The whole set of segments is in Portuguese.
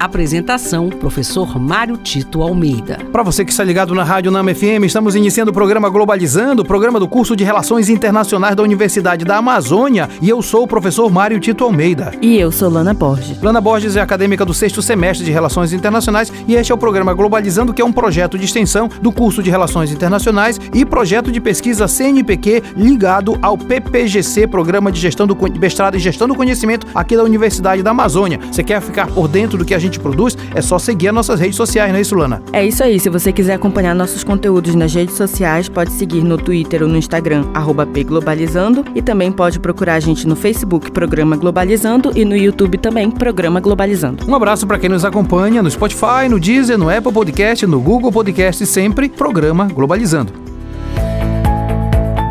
Apresentação: Professor Mário Tito Almeida. Para você que está ligado na Rádio Nama FM, estamos iniciando o programa Globalizando, o programa do curso de Relações Internacionais da Universidade da Amazônia. E eu sou o professor Mário Tito Almeida. E eu sou Lana Borges. Lana Borges é acadêmica do sexto semestre de Relações Internacionais e este é o programa Globalizando, que é um projeto de extensão do curso de Relações Internacionais e projeto de pesquisa CNPq ligado ao PPGC, Programa de Gestão do Mestrado em Gestão do Conhecimento aqui da Universidade da Amazônia. Você quer ficar por dentro do que a gente gente produz, é só seguir as nossas redes sociais, não é isso, Lana? É isso aí. Se você quiser acompanhar nossos conteúdos nas redes sociais, pode seguir no Twitter ou no Instagram, pglobalizando, e também pode procurar a gente no Facebook, Programa Globalizando, e no YouTube também, Programa Globalizando. Um abraço para quem nos acompanha no Spotify, no Deezer, no Apple Podcast, no Google Podcast, sempre Programa Globalizando.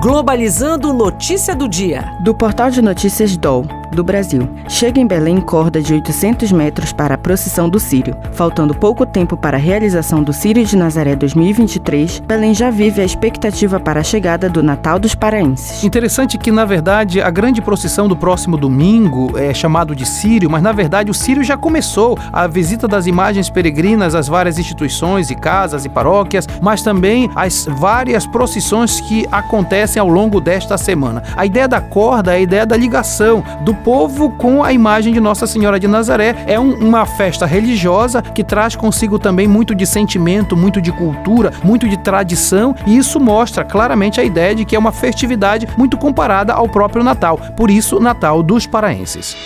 Globalizando notícia do dia. Do portal de notícias DOL do Brasil. Chega em Belém corda de 800 metros para a procissão do Sírio. Faltando pouco tempo para a realização do Sírio de Nazaré 2023, Belém já vive a expectativa para a chegada do Natal dos paraenses. Interessante que, na verdade, a grande procissão do próximo domingo é chamado de Sírio, mas na verdade o Sírio já começou. A visita das imagens peregrinas às várias instituições e casas e paróquias, mas também as várias procissões que acontecem ao longo desta semana. A ideia da corda é a ideia da ligação do povo com a imagem de Nossa Senhora de Nazaré. É um, uma festa religiosa que traz consigo também muito de sentimento, muito de cultura, muito de tradição, e isso mostra claramente a ideia de que é uma festividade muito comparada ao próprio Natal. Por isso, Natal dos paraenses.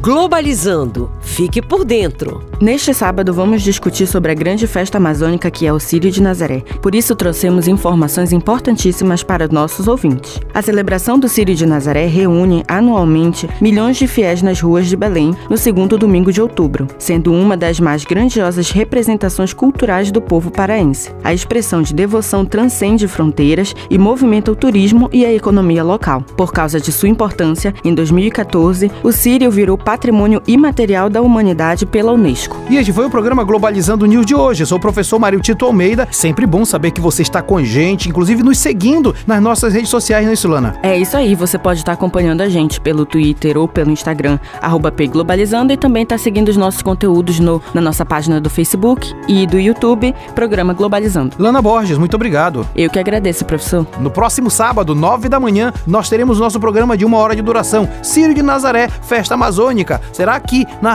Globalizando. Fique por dentro. Neste sábado vamos discutir sobre a grande festa amazônica que é o Círio de Nazaré. Por isso trouxemos informações importantíssimas para nossos ouvintes. A celebração do Círio de Nazaré reúne anualmente milhões de fiéis nas ruas de Belém no segundo domingo de outubro, sendo uma das mais grandiosas representações culturais do povo paraense. A expressão de devoção transcende fronteiras e movimenta o turismo e a economia local. Por causa de sua importância, em 2014, o Círio virou Patrimônio Imaterial da Humanidade pela Unesco. E este foi o programa Globalizando News de hoje. Eu sou o professor Mário Tito Almeida. Sempre bom saber que você está com a gente, inclusive nos seguindo nas nossas redes sociais, não é isso, Lana? É isso aí. Você pode estar acompanhando a gente pelo Twitter ou pelo Instagram, pglobalizando, e também estar seguindo os nossos conteúdos no, na nossa página do Facebook e do YouTube, Programa Globalizando. Lana Borges, muito obrigado. Eu que agradeço, professor. No próximo sábado, nove da manhã, nós teremos nosso programa de uma hora de duração. Círio de Nazaré, Festa Amazônica será aqui na